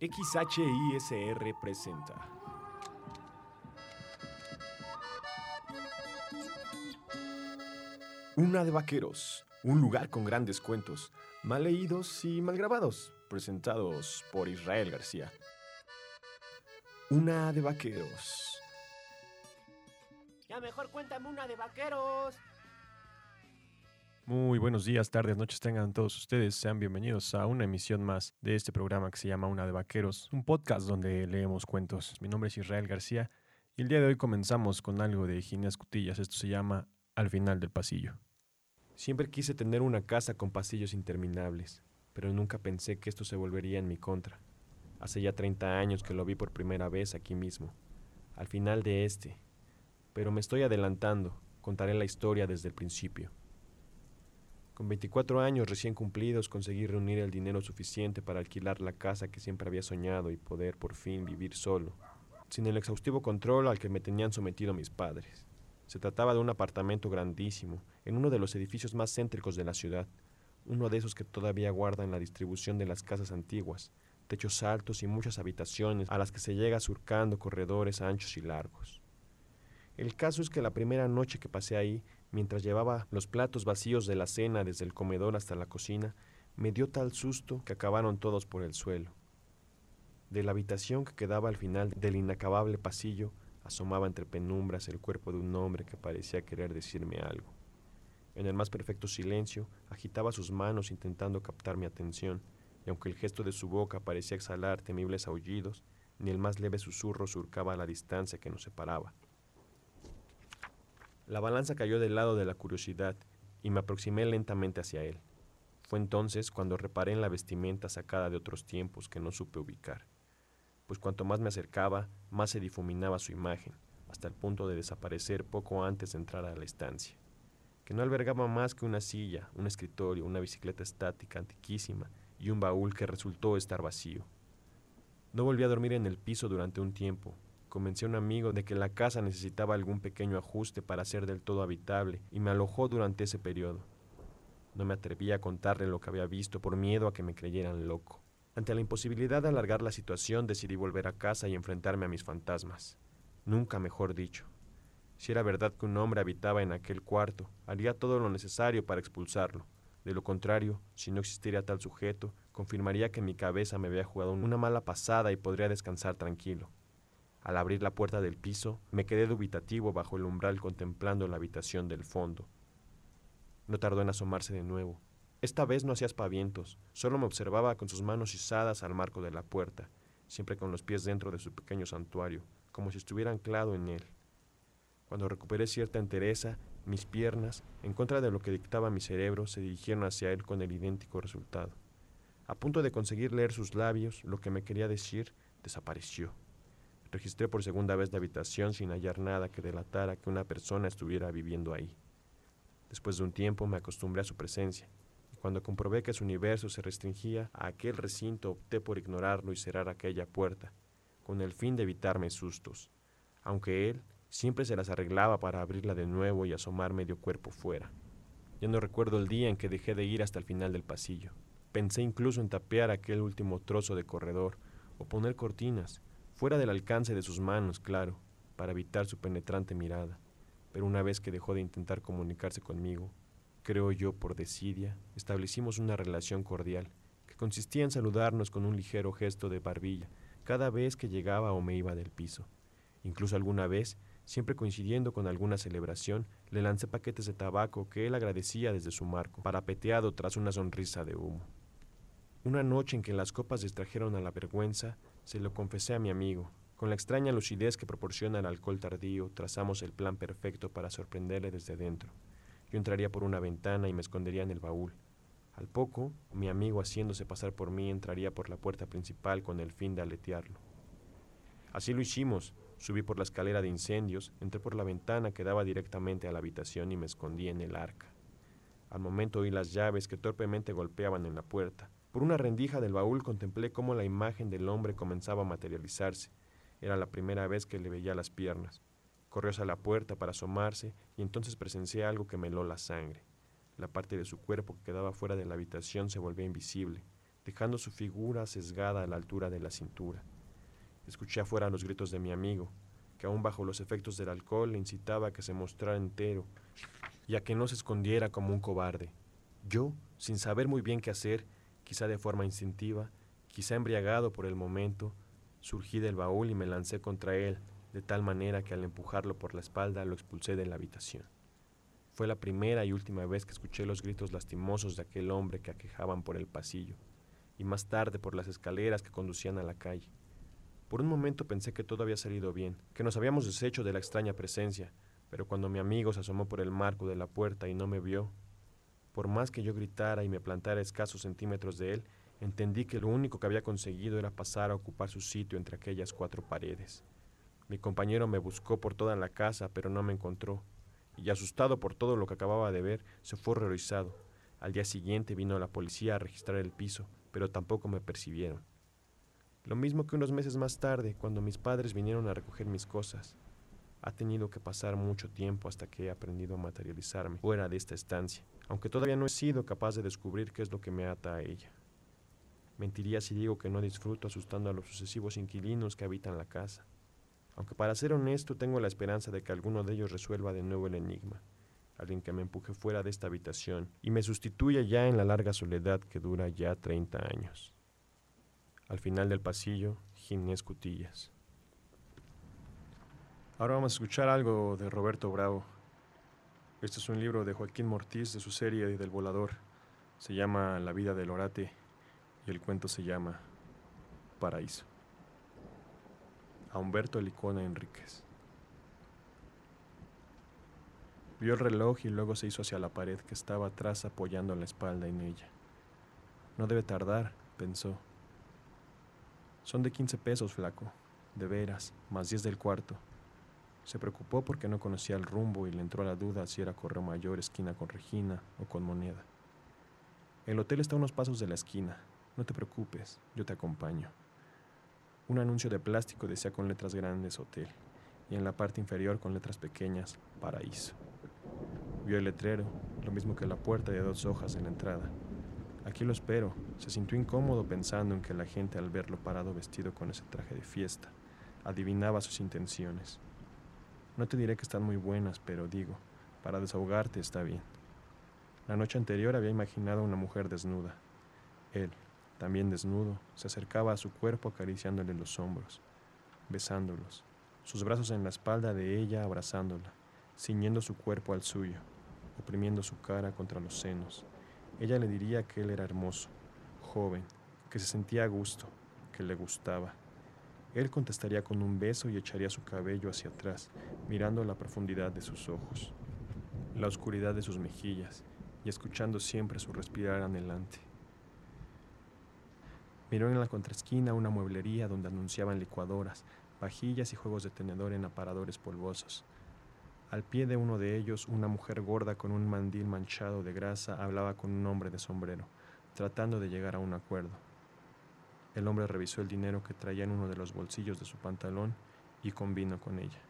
XHISR presenta. Una de Vaqueros, un lugar con grandes cuentos, mal leídos y mal grabados, presentados por Israel García. Una de Vaqueros. Ya mejor cuéntame una de vaqueros. Muy buenos días, tardes, noches tengan todos ustedes. Sean bienvenidos a una emisión más de este programa que se llama Una de Vaqueros, un podcast donde leemos cuentos. Mi nombre es Israel García y el día de hoy comenzamos con algo de Ginés Cutillas. Esto se llama Al final del pasillo. Siempre quise tener una casa con pasillos interminables, pero nunca pensé que esto se volvería en mi contra. Hace ya 30 años que lo vi por primera vez aquí mismo, al final de este. Pero me estoy adelantando, contaré la historia desde el principio. Con 24 años recién cumplidos conseguí reunir el dinero suficiente para alquilar la casa que siempre había soñado y poder por fin vivir solo, sin el exhaustivo control al que me tenían sometido mis padres. Se trataba de un apartamento grandísimo, en uno de los edificios más céntricos de la ciudad, uno de esos que todavía guardan la distribución de las casas antiguas, techos altos y muchas habitaciones a las que se llega surcando corredores anchos y largos. El caso es que la primera noche que pasé ahí, mientras llevaba los platos vacíos de la cena desde el comedor hasta la cocina, me dio tal susto que acabaron todos por el suelo. De la habitación que quedaba al final del inacabable pasillo asomaba entre penumbras el cuerpo de un hombre que parecía querer decirme algo. En el más perfecto silencio, agitaba sus manos intentando captar mi atención, y aunque el gesto de su boca parecía exhalar temibles aullidos, ni el más leve susurro surcaba la distancia que nos separaba. La balanza cayó del lado de la curiosidad y me aproximé lentamente hacia él. Fue entonces cuando reparé en la vestimenta sacada de otros tiempos que no supe ubicar, pues cuanto más me acercaba, más se difuminaba su imagen, hasta el punto de desaparecer poco antes de entrar a la estancia, que no albergaba más que una silla, un escritorio, una bicicleta estática antiquísima y un baúl que resultó estar vacío. No volví a dormir en el piso durante un tiempo, Convencí a un amigo de que la casa necesitaba algún pequeño ajuste para ser del todo habitable y me alojó durante ese periodo. No me atreví a contarle lo que había visto por miedo a que me creyeran loco. Ante la imposibilidad de alargar la situación decidí volver a casa y enfrentarme a mis fantasmas. Nunca mejor dicho. Si era verdad que un hombre habitaba en aquel cuarto, haría todo lo necesario para expulsarlo. De lo contrario, si no existiera tal sujeto, confirmaría que mi cabeza me había jugado una mala pasada y podría descansar tranquilo. Al abrir la puerta del piso, me quedé dubitativo bajo el umbral contemplando la habitación del fondo. No tardó en asomarse de nuevo. Esta vez no hacía aspavientos, solo me observaba con sus manos izadas al marco de la puerta, siempre con los pies dentro de su pequeño santuario, como si estuviera anclado en él. Cuando recuperé cierta entereza, mis piernas, en contra de lo que dictaba mi cerebro, se dirigieron hacia él con el idéntico resultado. A punto de conseguir leer sus labios, lo que me quería decir desapareció. Registré por segunda vez la habitación sin hallar nada que delatara que una persona estuviera viviendo ahí. Después de un tiempo me acostumbré a su presencia, y cuando comprobé que su universo se restringía a aquel recinto opté por ignorarlo y cerrar aquella puerta, con el fin de evitarme sustos, aunque él siempre se las arreglaba para abrirla de nuevo y asomar medio cuerpo fuera. Ya no recuerdo el día en que dejé de ir hasta el final del pasillo. Pensé incluso en tapear aquel último trozo de corredor o poner cortinas, fuera del alcance de sus manos, claro, para evitar su penetrante mirada. Pero una vez que dejó de intentar comunicarse conmigo, creo yo por desidia, establecimos una relación cordial, que consistía en saludarnos con un ligero gesto de barbilla cada vez que llegaba o me iba del piso. Incluso alguna vez, siempre coincidiendo con alguna celebración, le lancé paquetes de tabaco que él agradecía desde su marco, parapeteado tras una sonrisa de humo. Una noche en que las copas distrajeron a la vergüenza, se lo confesé a mi amigo. Con la extraña lucidez que proporciona el alcohol tardío, trazamos el plan perfecto para sorprenderle desde dentro. Yo entraría por una ventana y me escondería en el baúl. Al poco, mi amigo, haciéndose pasar por mí, entraría por la puerta principal con el fin de aletearlo. Así lo hicimos. Subí por la escalera de incendios, entré por la ventana que daba directamente a la habitación y me escondí en el arca. Al momento oí las llaves que torpemente golpeaban en la puerta. Por una rendija del baúl contemplé cómo la imagen del hombre comenzaba a materializarse. Era la primera vez que le veía las piernas. Corrió hacia la puerta para asomarse y entonces presencié algo que me heló la sangre. La parte de su cuerpo que quedaba fuera de la habitación se volvió invisible. dejando su figura sesgada a la altura de la cintura. Escuché afuera los gritos de mi amigo, que aún bajo los efectos del alcohol le incitaba a que se mostrara entero y a que no se escondiera como un cobarde. Yo, sin saber muy bien qué hacer, quizá de forma instintiva, quizá embriagado por el momento, surgí del baúl y me lancé contra él, de tal manera que al empujarlo por la espalda lo expulsé de la habitación. Fue la primera y última vez que escuché los gritos lastimosos de aquel hombre que aquejaban por el pasillo, y más tarde por las escaleras que conducían a la calle. Por un momento pensé que todo había salido bien, que nos habíamos deshecho de la extraña presencia, pero cuando mi amigo se asomó por el marco de la puerta y no me vio, por más que yo gritara y me plantara escasos centímetros de él, entendí que lo único que había conseguido era pasar a ocupar su sitio entre aquellas cuatro paredes. Mi compañero me buscó por toda la casa, pero no me encontró, y asustado por todo lo que acababa de ver, se fue horrorizado. Al día siguiente vino la policía a registrar el piso, pero tampoco me percibieron. Lo mismo que unos meses más tarde, cuando mis padres vinieron a recoger mis cosas. Ha tenido que pasar mucho tiempo hasta que he aprendido a materializarme fuera de esta estancia, aunque todavía no he sido capaz de descubrir qué es lo que me ata a ella. Mentiría si digo que no disfruto asustando a los sucesivos inquilinos que habitan la casa aunque para ser honesto tengo la esperanza de que alguno de ellos resuelva de nuevo el enigma, alguien que me empuje fuera de esta habitación y me sustituya ya en la larga soledad que dura ya 30 años. Al final del pasillo, Ginés Cutillas. Ahora vamos a escuchar algo de Roberto Bravo. Este es un libro de Joaquín Mortiz de su serie del volador. Se llama La vida del orate y el cuento se llama Paraíso a Humberto Licona Enríquez. Vio el reloj y luego se hizo hacia la pared que estaba atrás apoyando la espalda en ella. No debe tardar, pensó. Son de 15 pesos, flaco. De veras, más 10 del cuarto. Se preocupó porque no conocía el rumbo y le entró la duda si era Correo Mayor, esquina con Regina o con Moneda. El hotel está a unos pasos de la esquina. No te preocupes, yo te acompaño. Un anuncio de plástico decía con letras grandes hotel y en la parte inferior con letras pequeñas paraíso. Vio el letrero, lo mismo que la puerta de dos hojas en la entrada. Aquí lo espero. Se sintió incómodo pensando en que la gente al verlo parado vestido con ese traje de fiesta adivinaba sus intenciones. No te diré que están muy buenas, pero digo, para desahogarte está bien. La noche anterior había imaginado a una mujer desnuda. Él, también desnudo, se acercaba a su cuerpo acariciándole los hombros, besándolos, sus brazos en la espalda de ella abrazándola, ciñendo su cuerpo al suyo, oprimiendo su cara contra los senos. Ella le diría que él era hermoso, joven, que se sentía a gusto, que le gustaba. Él contestaría con un beso y echaría su cabello hacia atrás, mirando la profundidad de sus ojos, la oscuridad de sus mejillas y escuchando siempre su respirar anhelante. Miró en la contraesquina una mueblería donde anunciaban licuadoras, vajillas y juegos de tenedor en aparadores polvosos. Al pie de uno de ellos, una mujer gorda con un mandil manchado de grasa hablaba con un hombre de sombrero, tratando de llegar a un acuerdo. El hombre revisó el dinero que traía en uno de los bolsillos de su pantalón y convino con ella.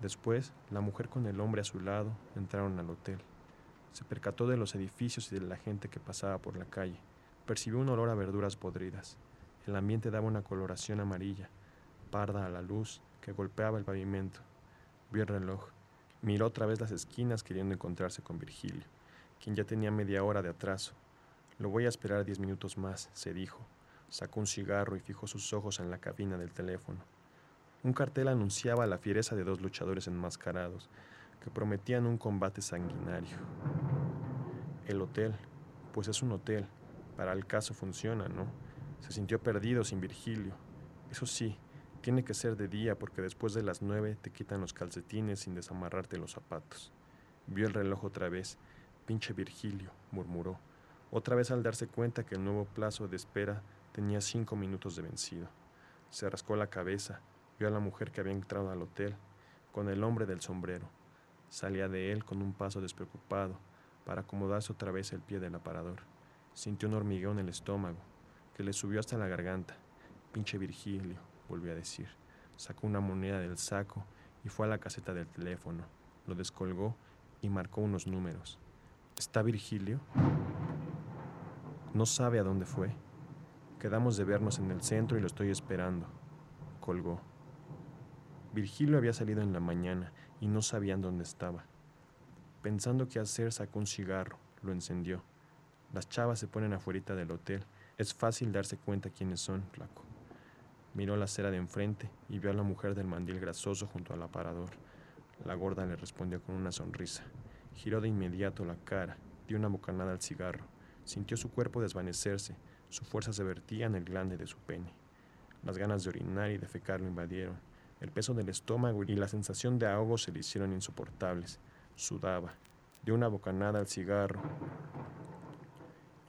Después, la mujer con el hombre a su lado entraron al hotel. Se percató de los edificios y de la gente que pasaba por la calle. Percibió un olor a verduras podridas. El ambiente daba una coloración amarilla, parda a la luz que golpeaba el pavimento. Vio el reloj. Miró otra vez las esquinas queriendo encontrarse con Virgilio, quien ya tenía media hora de atraso. Lo voy a esperar diez minutos más, se dijo. Sacó un cigarro y fijó sus ojos en la cabina del teléfono. Un cartel anunciaba la fiereza de dos luchadores enmascarados que prometían un combate sanguinario. El hotel, pues es un hotel, para el caso funciona, ¿no? Se sintió perdido sin Virgilio. Eso sí, tiene que ser de día porque después de las nueve te quitan los calcetines sin desamarrarte los zapatos. Vio el reloj otra vez. Pinche Virgilio, murmuró, otra vez al darse cuenta que el nuevo plazo de espera tenía cinco minutos de vencido. Se rascó la cabeza, vio a la mujer que había entrado al hotel, con el hombre del sombrero. Salía de él con un paso despreocupado, para acomodarse otra vez el pie del aparador. Sintió un hormigueo en el estómago, que le subió hasta la garganta. Pinche Virgilio, volvió a decir. Sacó una moneda del saco y fue a la caseta del teléfono. Lo descolgó y marcó unos números. ¿Está Virgilio? No sabe a dónde fue. Quedamos de vernos en el centro y lo estoy esperando. Colgó. Virgilio había salido en la mañana y no sabían dónde estaba. Pensando qué hacer, sacó un cigarro, lo encendió. Las chavas se ponen afuera del hotel. Es fácil darse cuenta quiénes son, flaco. Miró la acera de enfrente y vio a la mujer del mandil grasoso junto al aparador. La gorda le respondió con una sonrisa. Giró de inmediato la cara, dio una bocanada al cigarro. Sintió su cuerpo desvanecerse, su fuerza se vertía en el glande de su pene. Las ganas de orinar y de fecar lo invadieron. El peso del estómago y la sensación de ahogo se le hicieron insoportables. Sudaba. Dio una bocanada al cigarro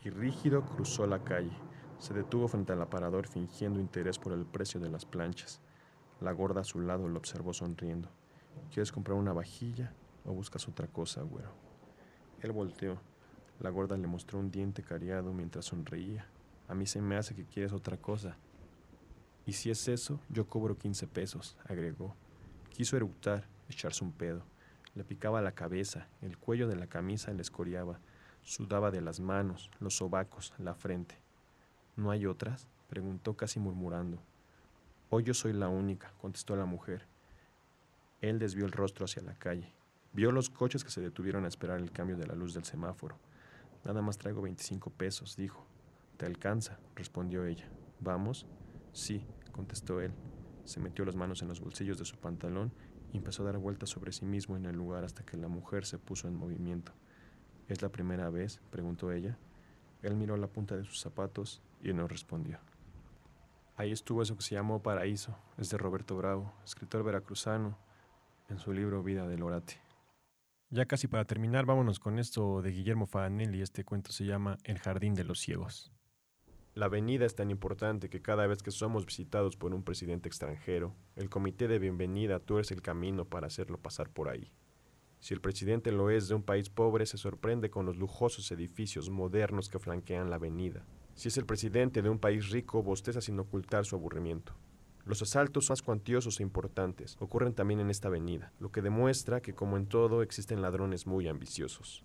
y rígido cruzó la calle. Se detuvo frente al aparador fingiendo interés por el precio de las planchas. La gorda a su lado lo observó sonriendo. ¿Quieres comprar una vajilla o buscas otra cosa, güero? Él volteó. La gorda le mostró un diente cariado mientras sonreía. A mí se me hace que quieres otra cosa. Y si es eso, yo cobro 15 pesos, agregó. Quiso eructar, echarse un pedo. Le picaba la cabeza, el cuello de la camisa le escoriaba. Sudaba de las manos, los sobacos, la frente. ¿No hay otras? preguntó casi murmurando. Hoy yo soy la única, contestó la mujer. Él desvió el rostro hacia la calle. Vio los coches que se detuvieron a esperar el cambio de la luz del semáforo. Nada más traigo 25 pesos, dijo. ¿Te alcanza? respondió ella. ¿Vamos? Sí, contestó él. Se metió las manos en los bolsillos de su pantalón y empezó a dar vueltas sobre sí mismo en el lugar hasta que la mujer se puso en movimiento. ¿Es la primera vez? preguntó ella. Él miró la punta de sus zapatos y no respondió. Ahí estuvo eso que se llamó Paraíso, es de Roberto Bravo, escritor veracruzano, en su libro Vida del Orate. Ya casi para terminar, vámonos con esto de Guillermo Faganelli. Este cuento se llama El Jardín de los Ciegos. La avenida es tan importante que cada vez que somos visitados por un presidente extranjero, el comité de bienvenida tuerce el camino para hacerlo pasar por ahí. Si el presidente lo es de un país pobre, se sorprende con los lujosos edificios modernos que flanquean la avenida. Si es el presidente de un país rico, bosteza sin ocultar su aburrimiento. Los asaltos más cuantiosos e importantes ocurren también en esta avenida, lo que demuestra que como en todo existen ladrones muy ambiciosos.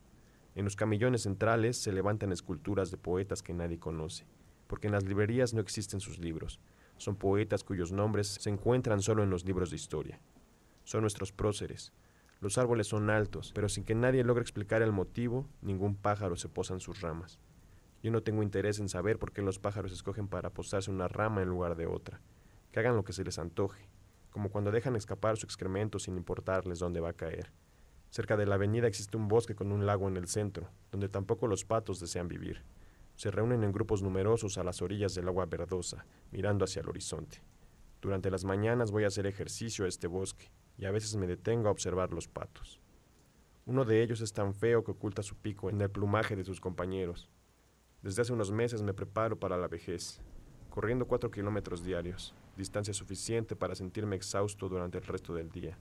En los camillones centrales se levantan esculturas de poetas que nadie conoce, porque en las librerías no existen sus libros. Son poetas cuyos nombres se encuentran solo en los libros de historia. Son nuestros próceres, los árboles son altos, pero sin que nadie logre explicar el motivo, ningún pájaro se posa en sus ramas. Yo no tengo interés en saber por qué los pájaros escogen para posarse una rama en lugar de otra. Que hagan lo que se les antoje, como cuando dejan escapar su excremento sin importarles dónde va a caer. Cerca de la avenida existe un bosque con un lago en el centro, donde tampoco los patos desean vivir. Se reúnen en grupos numerosos a las orillas del agua verdosa, mirando hacia el horizonte. Durante las mañanas voy a hacer ejercicio a este bosque, y a veces me detengo a observar los patos. Uno de ellos es tan feo que oculta su pico en el plumaje de sus compañeros. Desde hace unos meses me preparo para la vejez, corriendo cuatro kilómetros diarios, distancia suficiente para sentirme exhausto durante el resto del día.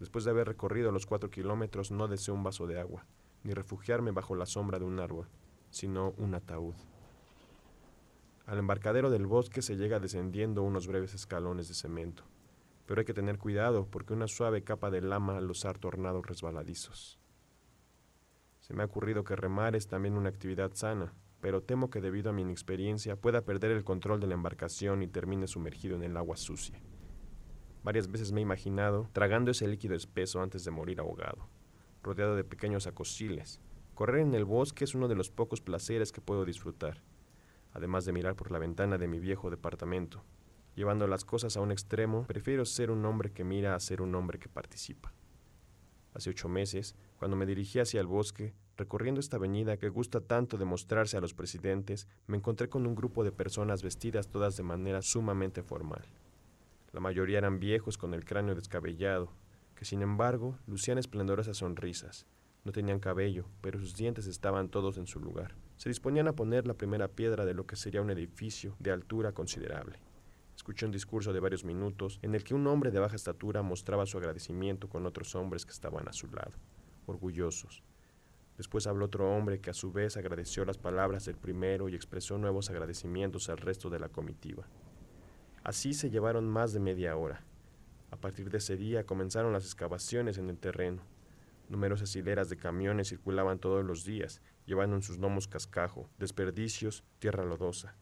Después de haber recorrido los cuatro kilómetros no deseo un vaso de agua, ni refugiarme bajo la sombra de un árbol, sino un ataúd. Al embarcadero del bosque se llega descendiendo unos breves escalones de cemento pero hay que tener cuidado porque una suave capa de lama los ha tornado resbaladizos. Se me ha ocurrido que remar es también una actividad sana, pero temo que debido a mi inexperiencia pueda perder el control de la embarcación y termine sumergido en el agua sucia. Varias veces me he imaginado tragando ese líquido espeso antes de morir ahogado, rodeado de pequeños acosiles. Correr en el bosque es uno de los pocos placeres que puedo disfrutar, además de mirar por la ventana de mi viejo departamento, Llevando las cosas a un extremo, prefiero ser un hombre que mira a ser un hombre que participa. Hace ocho meses, cuando me dirigí hacia el bosque, recorriendo esta avenida que gusta tanto de mostrarse a los presidentes, me encontré con un grupo de personas vestidas todas de manera sumamente formal. La mayoría eran viejos con el cráneo descabellado, que sin embargo lucían esplendorosas sonrisas. No tenían cabello, pero sus dientes estaban todos en su lugar. Se disponían a poner la primera piedra de lo que sería un edificio de altura considerable. Escuché un discurso de varios minutos en el que un hombre de baja estatura mostraba su agradecimiento con otros hombres que estaban a su lado, orgullosos. Después habló otro hombre que a su vez agradeció las palabras del primero y expresó nuevos agradecimientos al resto de la comitiva. Así se llevaron más de media hora. A partir de ese día comenzaron las excavaciones en el terreno. Numerosas hileras de camiones circulaban todos los días llevando en sus lomos cascajo, desperdicios, tierra lodosa.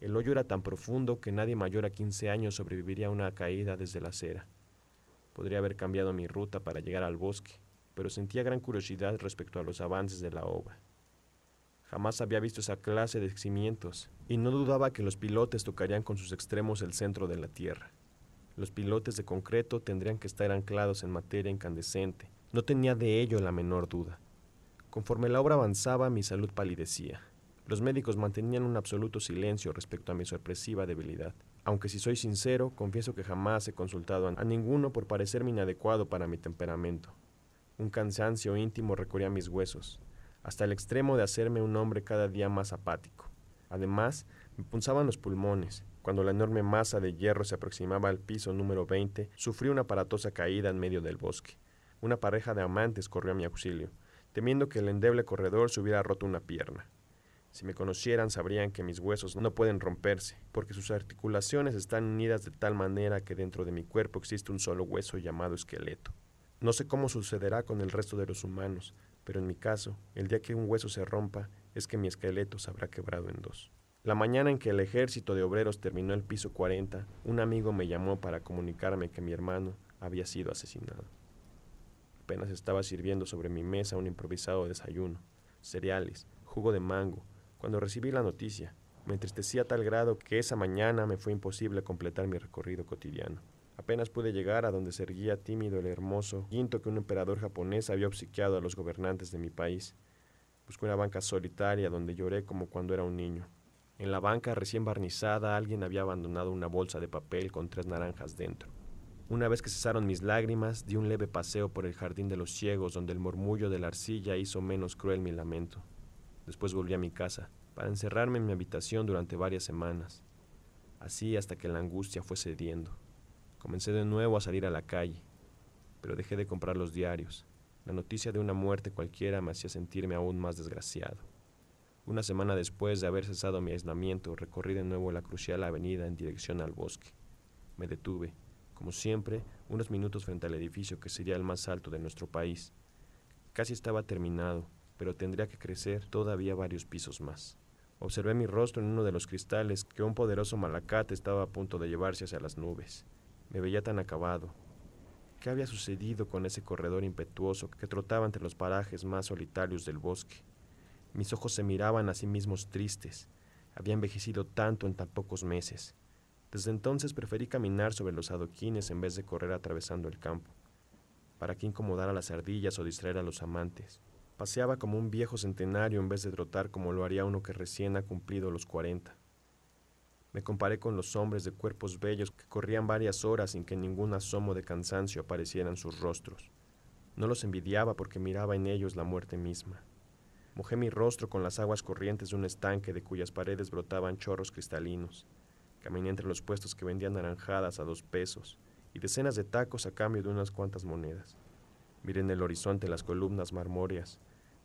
El hoyo era tan profundo que nadie mayor a 15 años sobreviviría a una caída desde la acera. Podría haber cambiado mi ruta para llegar al bosque, pero sentía gran curiosidad respecto a los avances de la obra. Jamás había visto esa clase de cimientos, y no dudaba que los pilotes tocarían con sus extremos el centro de la tierra. Los pilotes de concreto tendrían que estar anclados en materia incandescente. No tenía de ello la menor duda. Conforme la obra avanzaba, mi salud palidecía. Los médicos mantenían un absoluto silencio respecto a mi sorpresiva debilidad. Aunque si soy sincero, confieso que jamás he consultado a ninguno por parecerme inadecuado para mi temperamento. Un cansancio íntimo recorría mis huesos, hasta el extremo de hacerme un hombre cada día más apático. Además, me punzaban los pulmones. Cuando la enorme masa de hierro se aproximaba al piso número 20, sufrí una aparatosa caída en medio del bosque. Una pareja de amantes corrió a mi auxilio temiendo que el endeble corredor se hubiera roto una pierna. Si me conocieran sabrían que mis huesos no pueden romperse, porque sus articulaciones están unidas de tal manera que dentro de mi cuerpo existe un solo hueso llamado esqueleto. No sé cómo sucederá con el resto de los humanos, pero en mi caso, el día que un hueso se rompa, es que mi esqueleto se habrá quebrado en dos. La mañana en que el ejército de obreros terminó el piso 40, un amigo me llamó para comunicarme que mi hermano había sido asesinado. Apenas estaba sirviendo sobre mi mesa un improvisado desayuno, cereales, jugo de mango, cuando recibí la noticia. Me entristecía a tal grado que esa mañana me fue imposible completar mi recorrido cotidiano. Apenas pude llegar a donde se erguía tímido el hermoso quinto que un emperador japonés había obsequiado a los gobernantes de mi país. Busqué una banca solitaria donde lloré como cuando era un niño. En la banca recién barnizada alguien había abandonado una bolsa de papel con tres naranjas dentro. Una vez que cesaron mis lágrimas, di un leve paseo por el jardín de los ciegos, donde el murmullo de la arcilla hizo menos cruel mi lamento. Después volví a mi casa, para encerrarme en mi habitación durante varias semanas. Así hasta que la angustia fue cediendo. Comencé de nuevo a salir a la calle, pero dejé de comprar los diarios. La noticia de una muerte cualquiera me hacía sentirme aún más desgraciado. Una semana después de haber cesado mi aislamiento, recorrí de nuevo la crucial avenida en dirección al bosque. Me detuve como siempre, unos minutos frente al edificio que sería el más alto de nuestro país. Casi estaba terminado, pero tendría que crecer todavía varios pisos más. Observé mi rostro en uno de los cristales que un poderoso malacate estaba a punto de llevarse hacia las nubes. Me veía tan acabado. ¿Qué había sucedido con ese corredor impetuoso que trotaba entre los parajes más solitarios del bosque? Mis ojos se miraban a sí mismos tristes. Había envejecido tanto en tan pocos meses. Desde entonces preferí caminar sobre los adoquines en vez de correr atravesando el campo. ¿Para qué incomodar a las ardillas o distraer a los amantes? Paseaba como un viejo centenario en vez de trotar como lo haría uno que recién ha cumplido los cuarenta. Me comparé con los hombres de cuerpos bellos que corrían varias horas sin que ningún asomo de cansancio apareciera en sus rostros. No los envidiaba porque miraba en ellos la muerte misma. Mojé mi rostro con las aguas corrientes de un estanque de cuyas paredes brotaban chorros cristalinos. Caminé entre los puestos que vendían naranjadas a dos pesos y decenas de tacos a cambio de unas cuantas monedas. Miré en el horizonte las columnas marmóreas,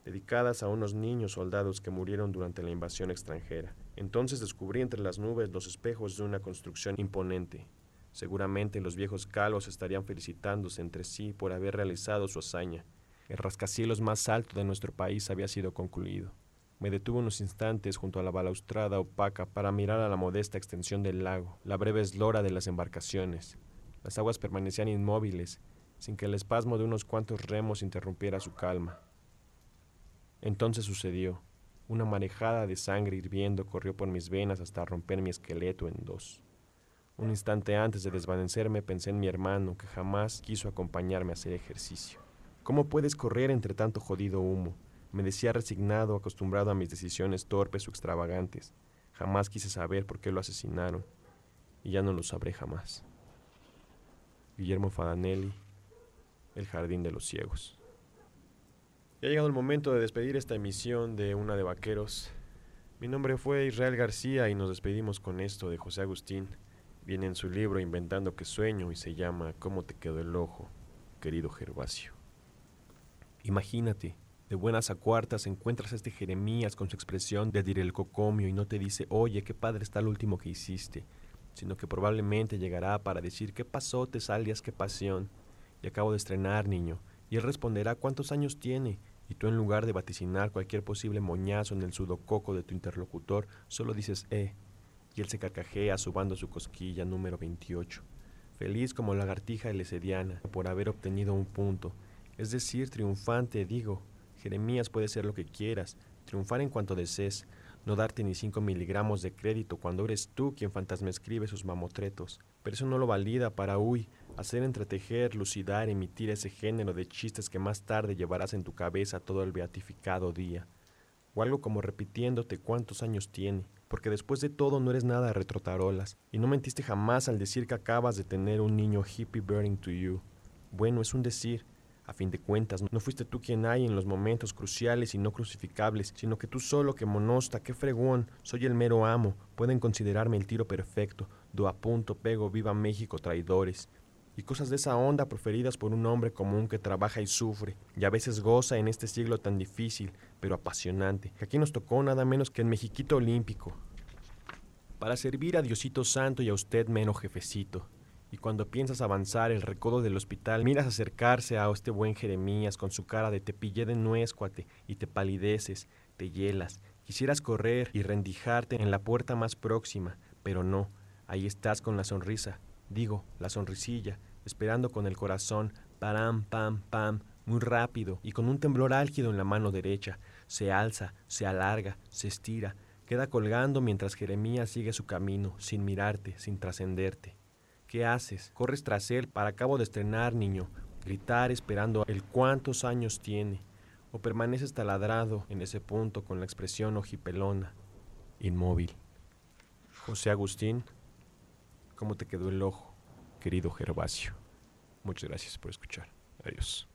dedicadas a unos niños soldados que murieron durante la invasión extranjera. Entonces descubrí entre las nubes los espejos de una construcción imponente. Seguramente los viejos calvos estarían felicitándose entre sí por haber realizado su hazaña. El rascacielos más alto de nuestro país había sido concluido. Me detuve unos instantes junto a la balaustrada opaca para mirar a la modesta extensión del lago, la breve eslora de las embarcaciones. Las aguas permanecían inmóviles, sin que el espasmo de unos cuantos remos interrumpiera su calma. Entonces sucedió. Una marejada de sangre hirviendo corrió por mis venas hasta romper mi esqueleto en dos. Un instante antes de desvanecerme pensé en mi hermano, que jamás quiso acompañarme a hacer ejercicio. ¿Cómo puedes correr entre tanto jodido humo? Me decía resignado, acostumbrado a mis decisiones torpes o extravagantes. Jamás quise saber por qué lo asesinaron, y ya no lo sabré jamás. Guillermo Fadanelli, El Jardín de los Ciegos. Ya ha llegado el momento de despedir esta emisión de Una de Vaqueros. Mi nombre fue Israel García y nos despedimos con esto de José Agustín. Viene en su libro Inventando que sueño y se llama ¿Cómo te quedó el ojo, querido Gervasio? Imagínate de buenas a cuartas encuentras a este Jeremías con su expresión de dir el cocomio y no te dice, oye, qué padre está el último que hiciste, sino que probablemente llegará para decir, qué pasó, te salias, qué pasión, y acabo de estrenar, niño, y él responderá, ¿cuántos años tiene? Y tú en lugar de vaticinar cualquier posible moñazo en el sudococo de tu interlocutor, solo dices eh, y él se carcajea subando su cosquilla número 28, feliz como lagartija elesediana por haber obtenido un punto, es decir, triunfante, digo. Jeremías puede ser lo que quieras, triunfar en cuanto desees, no darte ni cinco miligramos de crédito cuando eres tú quien fantasma escribe sus mamotretos. Pero eso no lo valida para, uy, hacer entretejer, lucidar, emitir ese género de chistes que más tarde llevarás en tu cabeza todo el beatificado día. O algo como repitiéndote cuántos años tiene, porque después de todo no eres nada retrotarolas, y no mentiste jamás al decir que acabas de tener un niño hippie burning to you. Bueno, es un decir, a fin de cuentas, no fuiste tú quien hay en los momentos cruciales y no crucificables, sino que tú solo, que monosta, qué fregón, soy el mero amo, pueden considerarme el tiro perfecto, do a punto, pego, viva México, traidores. Y cosas de esa onda proferidas por un hombre común que trabaja y sufre, y a veces goza en este siglo tan difícil, pero apasionante, que aquí nos tocó nada menos que en Mexiquito Olímpico. Para servir a Diosito Santo y a usted menos jefecito, y cuando piensas avanzar el recodo del hospital, miras acercarse a este buen Jeremías con su cara de te pillé de nuez, cuate, y te palideces, te hielas. Quisieras correr y rendijarte en la puerta más próxima, pero no, ahí estás con la sonrisa, digo, la sonrisilla, esperando con el corazón, pam, pam, pam, muy rápido y con un temblor álgido en la mano derecha. Se alza, se alarga, se estira, queda colgando mientras Jeremías sigue su camino, sin mirarte, sin trascenderte. ¿Qué haces? Corres tras él para acabo de estrenar, niño. Gritar esperando el cuántos años tiene. O permaneces taladrado en ese punto con la expresión ojipelona, inmóvil. José Agustín, ¿cómo te quedó el ojo, querido Gervasio? Muchas gracias por escuchar. Adiós.